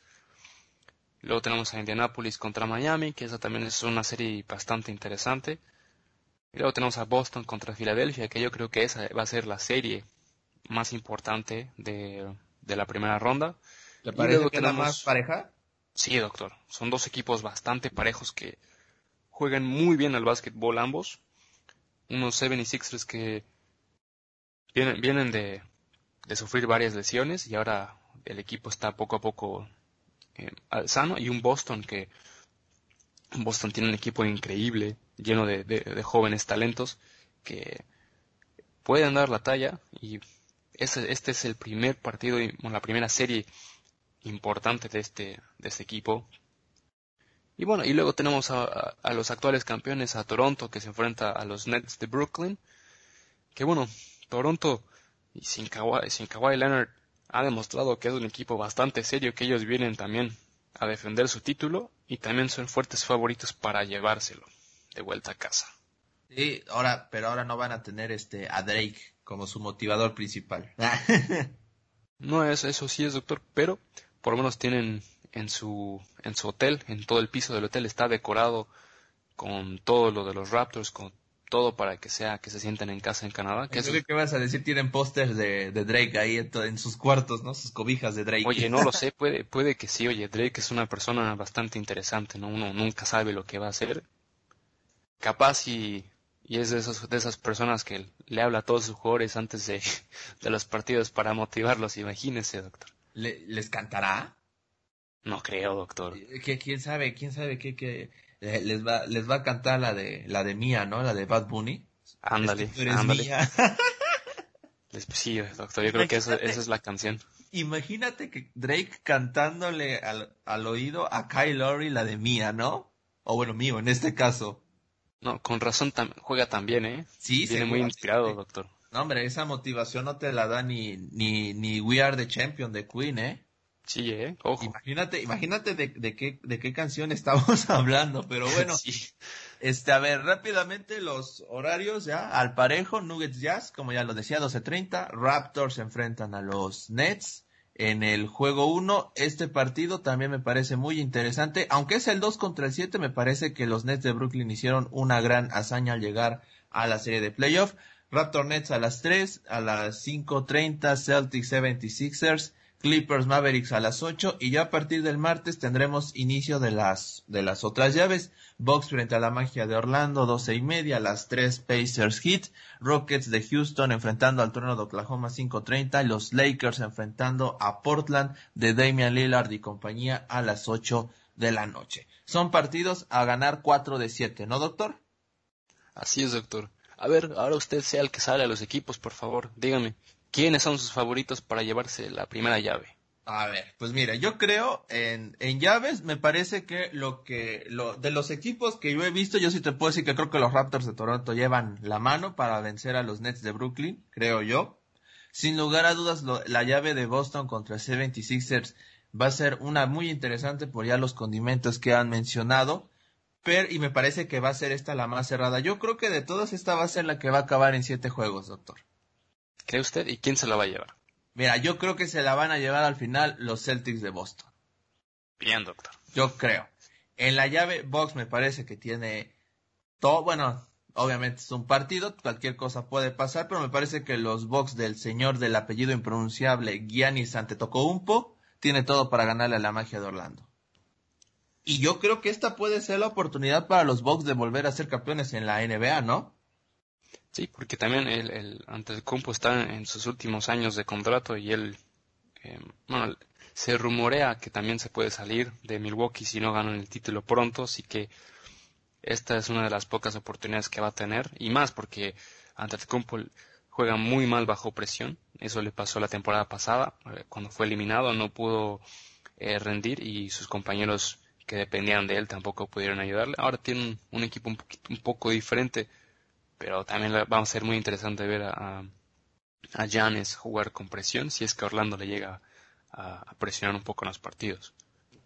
Luego tenemos a Indianapolis contra Miami, que esa también es una serie bastante interesante. Y luego tenemos a Boston contra Filadelfia, que yo creo que esa va a ser la serie más importante de, la primera ronda. ¿Le parece que tenemos... más pareja? Sí, doctor. Son dos equipos bastante parejos que juegan muy bien al básquetbol ambos. Unos 76ers que vienen, vienen de, de sufrir varias lesiones y ahora el equipo está poco a poco eh, sano y un Boston que Boston tiene un equipo increíble, lleno de, jóvenes talentos que pueden dar la talla y este, este es el primer partido, la primera serie importante de este, de este equipo. Y bueno, y luego tenemos a, los actuales campeones, a Toronto, que se enfrenta a los Nets de Brooklyn. Que bueno, Toronto, y sin Kawhi, sin Kawhi Leonard, ha demostrado que es un equipo bastante serio, que ellos vienen también a defender su título y también son fuertes favoritos para llevárselo de vuelta a casa. Sí, ahora, pero ahora no van a tener este a Drake como su motivador principal. <laughs> no es eso sí es doctor, pero por lo menos tienen en su en su hotel, en todo el piso del hotel está decorado con todo lo de los Raptors, con todo para que sea que se sienten en casa en Canadá. Que ¿Qué vas a decir? Tienen pósters de, Drake ahí en, sus cuartos, ¿no? Sus cobijas de Drake. Oye, no lo <laughs> sé, puede, puede que sí. Oye, Drake es una persona bastante interesante, ¿no? Uno nunca sabe lo que va a hacer. Capaz y, y es de, esos, de esas personas que le habla a todos sus jugadores antes de, <laughs> de los partidos para motivarlos. Imagínese, doctor. ¿Les cantará? No creo, doctor. ¿Qué, ¿Quién sabe? ¿Quién sabe qué, qué, eh, les va les va a cantar la de la de Mía, ¿no? La de Bad Bunny. Ándale, ándale. <laughs> sí, doctor, yo creo que esa, es la canción. Imagínate que Drake cantándole al, al oído a Kyle Lowry la de Mía, ¿no? O bueno, mío, en este caso. No, con razón juega también, ¿eh? Sí, Viene muy inspirado, doctor. No, hombre, esa motivación no te la da ni, ni, ni We Are the Champion de Queen, ¿eh? Sí, eh, ojo. Imagínate, imagínate de, de, qué, de qué canción estamos <laughs> hablando, pero bueno. sí. Este, a ver, rápidamente los horarios ya, al parejo, Nuggets Jazz, como ya lo decía, 12.30, Raptors se enfrentan a los Nets en el juego 1. Este partido también me parece muy interesante, aunque es el 2 contra el 7, me parece que los Nets de Brooklyn hicieron una gran hazaña al llegar a la serie de playoff. Raptor Nets a las 3, a las 5.30 Celtics 76ers, Clippers Mavericks a las 8 y ya a partir del martes tendremos inicio de las, de las otras llaves. Box frente a la magia de Orlando, 12 y media, las 3 Pacers Heat, Rockets de Houston enfrentando al Torneo de Oklahoma 5.30 y los Lakers enfrentando a Portland de Damian Lillard y compañía a las 8 de la noche. Son partidos a ganar 4 de 7, ¿no, doctor? Así es, doctor. A ver, ahora usted sea el que sale a los equipos, por favor. Dígame, ¿Quiénes son sus favoritos para llevarse la primera llave? A ver, pues mira, yo creo en, en llaves, me parece que lo que, lo, de los equipos que yo he visto, yo sí te puedo decir que creo que los Raptors de Toronto llevan la mano para vencer a los Nets de Brooklyn, creo yo. Sin lugar a dudas, la llave de Boston contra 76ers va a ser una muy interesante por ya los condimentos que han mencionado. Pero, y me parece que va a ser esta la más cerrada. Yo creo que de todas esta va a ser la que va a acabar en siete juegos, doctor. ¿Cree usted? ¿Y quién se la va a llevar? Mira, yo creo que se la van a llevar al final los Celtics de Boston. Bien, doctor. Yo creo. En la llave, Box me parece que tiene todo, bueno, obviamente es un partido, cualquier cosa puede pasar, pero me parece que los Box del señor del apellido impronunciable Giannis Antetokounmpo tiene todo para ganarle a la magia de Orlando. Y yo creo que esta puede ser la oportunidad para los Bucks de volver a ser campeones en la NBA, ¿no? Sí, porque también el, el Antetokounmpo está en sus últimos años de contrato y él, eh, bueno, se rumorea que también se puede salir de Milwaukee si no ganan el título pronto, así que esta es una de las pocas oportunidades que va a tener y más porque Antetokounmpo juega muy mal bajo presión, eso le pasó la temporada pasada, eh, cuando fue eliminado no pudo eh, rendir y sus compañeros que dependían de él tampoco pudieron ayudarle. Ahora tiene un, equipo un, poquito, un poco diferente pero también va a ser muy interesante ver a, a Janes jugar con presión si es que Orlando le llega a, presionar un poco en los partidos.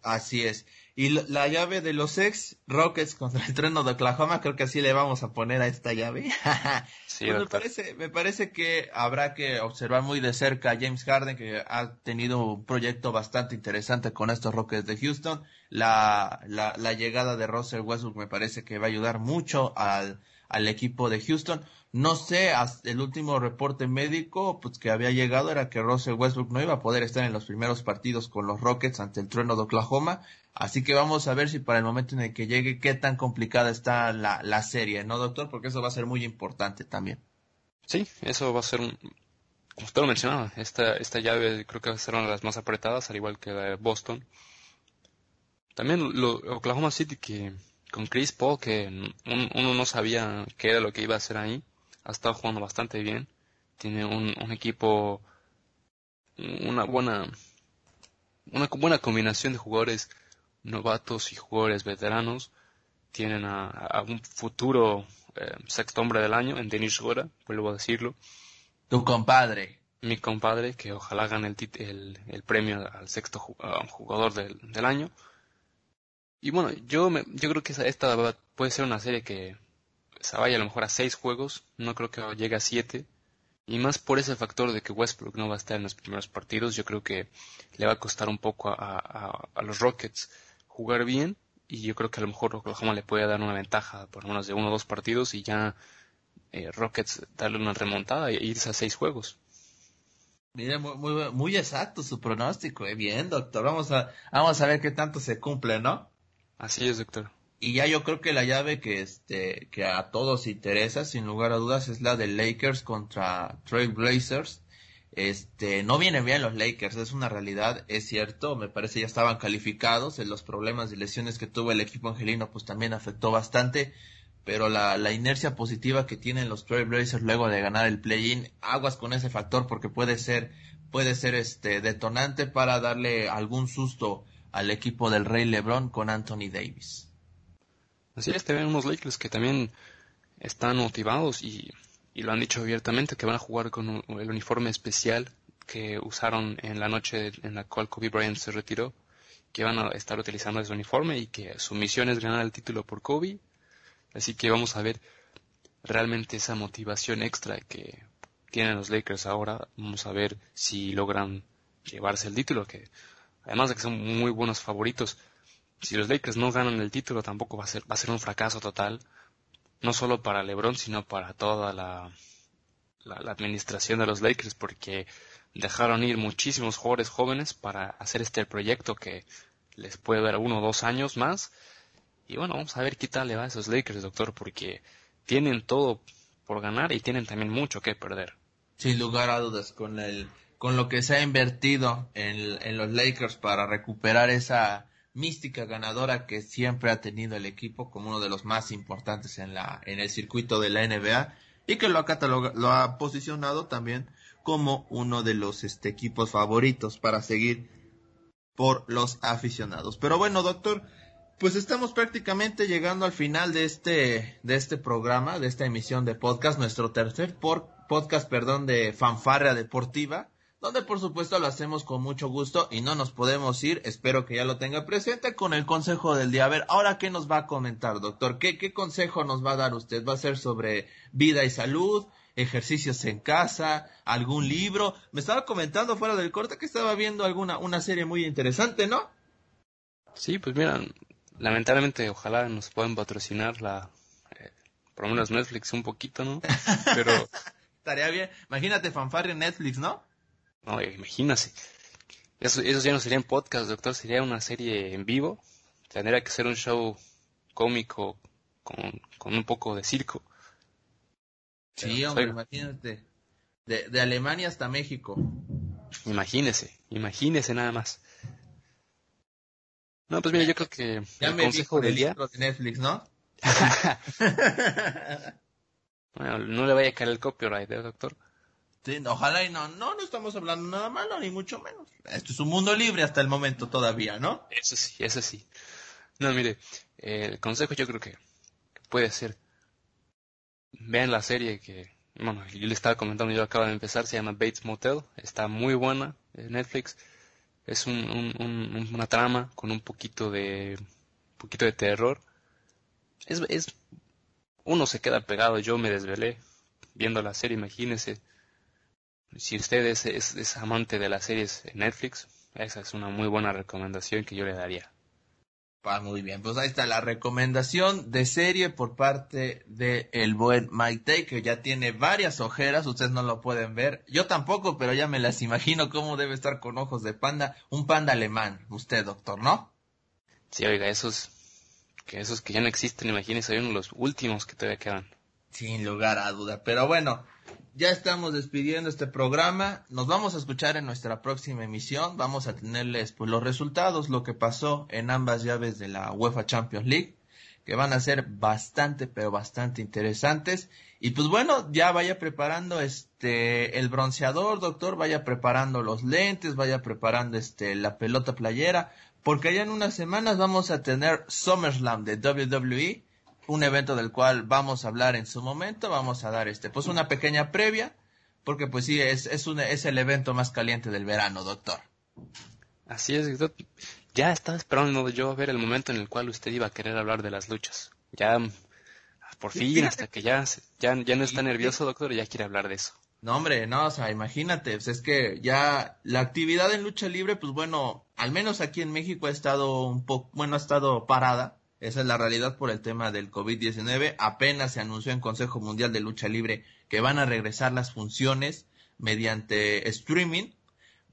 Así es. Y la llave de los ex Rockets contra el treno de Oklahoma, creo que así le vamos a poner a esta llave. <laughs> sí, pues me parece, me parece que habrá que observar muy de cerca a James Harden, que ha tenido un proyecto bastante interesante con estos Rockets de Houston. La, la, la llegada de Russell Westbrook me parece que va a ayudar mucho al, al equipo de Houston. No sé, el último reporte médico pues, que había llegado era que Russell Westbrook no iba a poder estar en los primeros partidos con los Rockets ante el trueno de Oklahoma. Así que vamos a ver si para el momento en el que llegue, qué tan complicada está la, la serie, ¿no, doctor? Porque eso va a ser muy importante también. Sí, eso va a ser un, como usted lo mencionaba, esta, esta llave creo que va a ser una de las más apretadas, al igual que la de Boston. También lo, Oklahoma City que con Chris Paul, que uno no sabía qué era lo que iba a hacer ahí, ha estado jugando bastante bien. Tiene un, un equipo, una buena, una buena combinación de jugadores novatos y jugadores veteranos. Tienen a, un futuro eh, sexto hombre del año en Denis Gora, vuelvo a decirlo. Tu compadre. Mi compadre, que ojalá gane el, el, el premio al sexto jugador del, del año. Y bueno, yo, me, yo creo que esta puede ser una serie que se vaya a lo mejor a seis juegos, no creo que llegue a siete. Y más por ese factor de que Westbrook no va a estar en los primeros partidos, yo creo que le va a costar un poco a, a, los Rockets jugar bien. Y yo creo que a lo mejor Oklahoma le puede dar una ventaja por menos de uno o dos partidos y ya eh, Rockets darle una remontada e irse a seis juegos. Mire, muy, muy, muy exacto su pronóstico. Eh. Bien, doctor. Vamos a, vamos a ver qué tanto se cumple, ¿no? Así es, doctor. Y ya yo creo que la llave que este que a todos interesa, sin lugar a dudas, es la de Lakers contra Trail Blazers. Este, no vienen bien los Lakers, es una realidad, es cierto, me parece ya estaban calificados, en los problemas de lesiones que tuvo el equipo angelino pues también afectó bastante, pero la, la inercia positiva que tienen los Trail Blazers luego de ganar el play-in, aguas con ese factor porque puede ser, puede ser este detonante para darle algún susto al equipo del Rey LeBron con Anthony Davis. Así es, te ven unos Lakers que también están motivados y, lo han dicho abiertamente que van a jugar con el uniforme especial que usaron en la noche en la cual Kobe Bryant se retiró, que van a estar utilizando ese uniforme y que su misión es ganar el título por Kobe. Así que vamos a ver realmente esa motivación extra que tienen los Lakers ahora. Vamos a ver si logran llevarse el título, que además de que son muy buenos favoritos, si los Lakers no ganan el título tampoco va a ser, va a ser un fracaso total, no solo para LeBron, sino para toda la, la, administración de los Lakers, porque dejaron ir muchísimos jugadores jóvenes para hacer este proyecto que les puede dar uno o dos años más. Y bueno, vamos a ver qué tal le va a esos Lakers, doctor, porque tienen todo por ganar y tienen también mucho que perder. Sin lugar a dudas, con el con lo que se ha invertido en, los Lakers para recuperar esa mística ganadora que siempre ha tenido el equipo como uno de los más importantes en la en el circuito de la NBA y que lo ha lo ha posicionado también como uno de los este, equipos favoritos para seguir por los aficionados. Pero bueno, doctor, pues estamos prácticamente llegando al final de este de este programa, de esta emisión de podcast, nuestro tercer podcast, perdón, de fanfarria deportiva donde por supuesto lo hacemos con mucho gusto y no nos podemos ir, espero que ya lo tenga presente, con el consejo del día. A ver, ahora qué nos va a comentar, doctor, ¿qué, qué consejo nos va a dar usted? ¿Va a ser sobre vida y salud? ejercicios en casa, algún libro. Me estaba comentando fuera del corte que estaba viendo alguna una serie muy interesante, ¿no? Sí, pues mira, lamentablemente ojalá nos puedan patrocinar la eh, por lo menos Netflix un poquito, ¿no? <laughs> Pero estaría bien. Imagínate fanfarria en Netflix, ¿no? No, imagínase. Eso, eso ya no sería un podcast, doctor, sería una serie en vivo. Tendría que ser un show cómico con, con un poco de circo. Sí, hombre, imagínate. De, de Alemania hasta México. Imagínese, imagínese nada más. No, pues mira, yo creo que ya el me consejo del día de Netflix, ¿no? <laughs> <laughs> bueno, no le vaya a caer el copyright, ¿eh, doctor? Ojalá y no, no, no estamos hablando nada malo, ni mucho menos. Esto es un mundo libre hasta el momento todavía, ¿no? Eso sí, eso sí. No, mire, el consejo yo creo que puede ser, vean la serie que, bueno, yo le estaba comentando, yo acabo de empezar, se llama Bates Motel, está muy buena en Netflix, Es un, una trama con un poquito de, poquito de terror. Es, es, uno se queda pegado. Yo me desvelé viendo la serie, imagínese. Si usted es, es amante de las series en Netflix, esa es una muy buena recomendación que yo le daría. Ah, muy bien, pues ahí está la recomendación de serie por parte de el buen Mike Tay, que ya tiene varias ojeras, ustedes no lo pueden ver, yo tampoco, pero ya me las imagino cómo debe estar con ojos de panda, un panda alemán, usted doctor, ¿no? Sí, oiga, esos que esos que ya no existen, imagínense, hay uno de los últimos que todavía quedan. Sin lugar a duda, pero bueno, ya estamos despidiendo este programa. Nos vamos a escuchar en nuestra próxima emisión. Vamos a tenerles pues, los resultados, lo que pasó en ambas llaves de la UEFA Champions League, que van a ser bastante, pero bastante interesantes. Y pues bueno, ya vaya preparando este el bronceador, doctor, vaya preparando los lentes, vaya preparando este la pelota playera, porque ya en unas semanas vamos a tener SummerSlam de WWE un evento del cual vamos a hablar en su momento, vamos a dar este, pues una pequeña previa, porque pues sí, es, es, un, es el evento más caliente del verano, doctor. Así es, doctor. Ya estaba esperando yo a ver el momento en el cual usted iba a querer hablar de las luchas. Ya, por fin, hasta que ya, ya, ya no está nervioso, doctor, ya quiere hablar de eso. No, hombre, no, o sea, imagínate, pues es que ya la actividad en lucha libre, pues bueno, al menos aquí en México ha estado un poco, bueno, ha estado parada, esa es la realidad por el tema del COVID-19. Apenas se anunció en Consejo Mundial de Lucha Libre que van a regresar las funciones mediante streaming.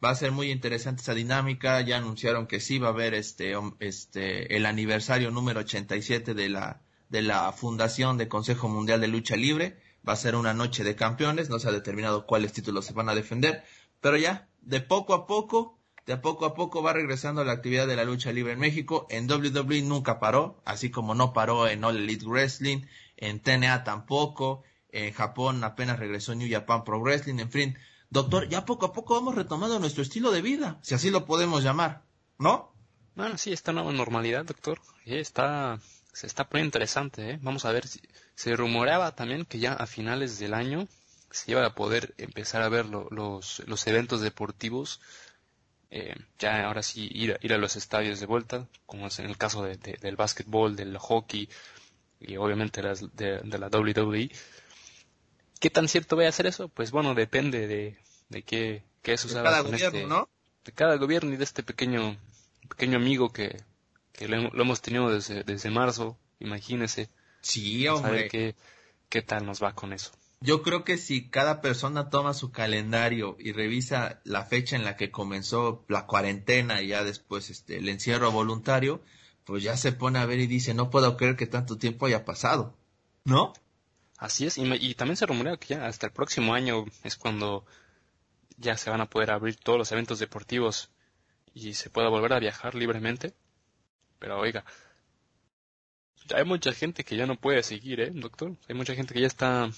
Va a ser muy interesante esa dinámica. Ya anunciaron que sí va a haber este, este, el aniversario número 87 de la, de la fundación de Consejo Mundial de Lucha Libre. Va a ser una noche de campeones. No se ha determinado cuáles títulos se van a defender. Pero ya, de poco a poco, de poco a poco va regresando la actividad de la lucha libre en México. En WWE nunca paró, así como no paró en All Elite Wrestling, en TNA tampoco, en Japón apenas regresó New Japan Pro Wrestling, en fin. Doctor, ya poco a poco hemos retomado nuestro estilo de vida, si así lo podemos llamar, ¿no? Bueno, sí, esta nueva normalidad, doctor. Está, se está poniendo interesante, ¿eh? Vamos a ver si se rumoreaba también que ya a finales del año se iba a poder empezar a ver los, los eventos deportivos eh, ya ahora sí ir a, ir a los estadios de vuelta, como es en el caso de, del básquetbol, del hockey y obviamente las, de, la WWE. ¿Qué tan cierto voy a hacer eso? Pues bueno, depende de, de qué, qué De cada gobierno, este ¿no? De cada gobierno y de este pequeño, pequeño amigo que, que lo, hemos tenido desde, desde marzo, imagínese. Sí, hombre. qué, qué tal nos va con eso. Yo creo que si cada persona toma su calendario y revisa la fecha en la que comenzó la cuarentena y ya después este, el encierro voluntario, pues ya se pone a ver y dice, no puedo creer que tanto tiempo haya pasado, ¿no? Así es, y, también se rumorea que ya hasta el próximo año es cuando ya se van a poder abrir todos los eventos deportivos y se pueda volver a viajar libremente. Pero oiga, hay mucha gente que ya no puede seguir, ¿eh, doctor? Hay mucha gente que ya está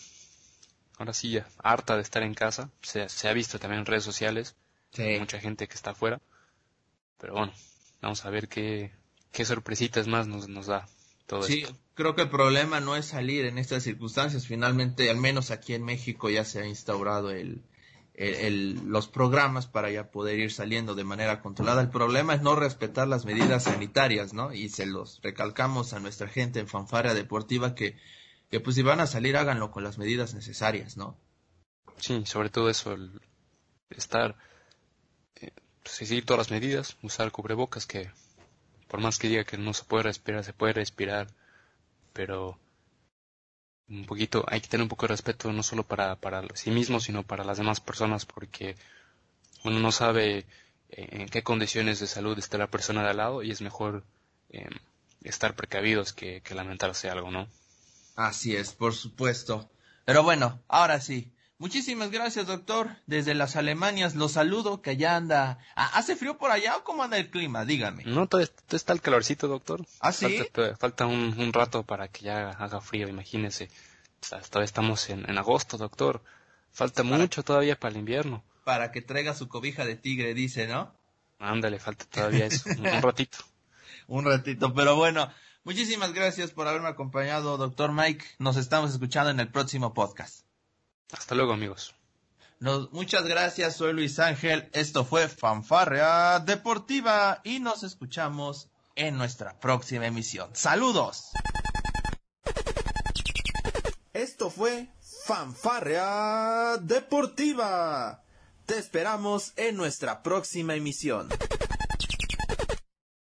ahora sí ya harta de estar en casa. Se, se ha visto también en redes sociales. Hay mucha gente que está afuera. Pero bueno, vamos a ver qué, qué sorpresitas más nos, nos da todo sí, creo que el problema no es salir en estas circunstancias. Finalmente, al menos aquí en México ya se ha instaurado el, el, los programas para ya poder ir saliendo de manera controlada. El problema es no respetar las medidas sanitarias, ¿no? Y se los recalcamos a nuestra gente en Fanfarea Deportiva que que pues si van a salir háganlo con las medidas necesarias, ¿no? Sí, sobre todo eso, el estar, eh, pues, seguir todas las medidas, usar cubrebocas que por más que diga que no se puede respirar, se puede respirar, pero un poquito, hay que tener un poco de respeto no solo para, para sí mismo, sino para las demás personas, porque uno no sabe eh, en qué condiciones de salud está la persona de al lado y es mejor eh, estar precavidos que, que lamentarse algo, ¿no? Así es, por supuesto. Pero bueno, ahora sí. Muchísimas gracias, doctor. Desde las Alemanias lo saludo, que allá anda. Ah, ¿Hace frío por allá o cómo anda el clima? Dígame. No, todo, está el calorcito, doctor. ¿Ah, sí? Falta, un, rato para que ya haga frío, imagínese. todavía estamos en, agosto, doctor. Falta mucho todavía para el invierno. Para que traiga su cobija de tigre, dice, ¿no? Ándale, falta todavía eso. un ratito. <laughs> un ratito, pero bueno. Muchísimas gracias por haberme acompañado, doctor Mike. Nos estamos escuchando en el próximo podcast. Hasta luego, amigos. muchas gracias, soy Luis Ángel. Esto fue Fanfarrea Deportiva y nos escuchamos en nuestra próxima emisión. ¡Saludos! Esto fue Fanfarrea Deportiva. Te esperamos en nuestra próxima emisión.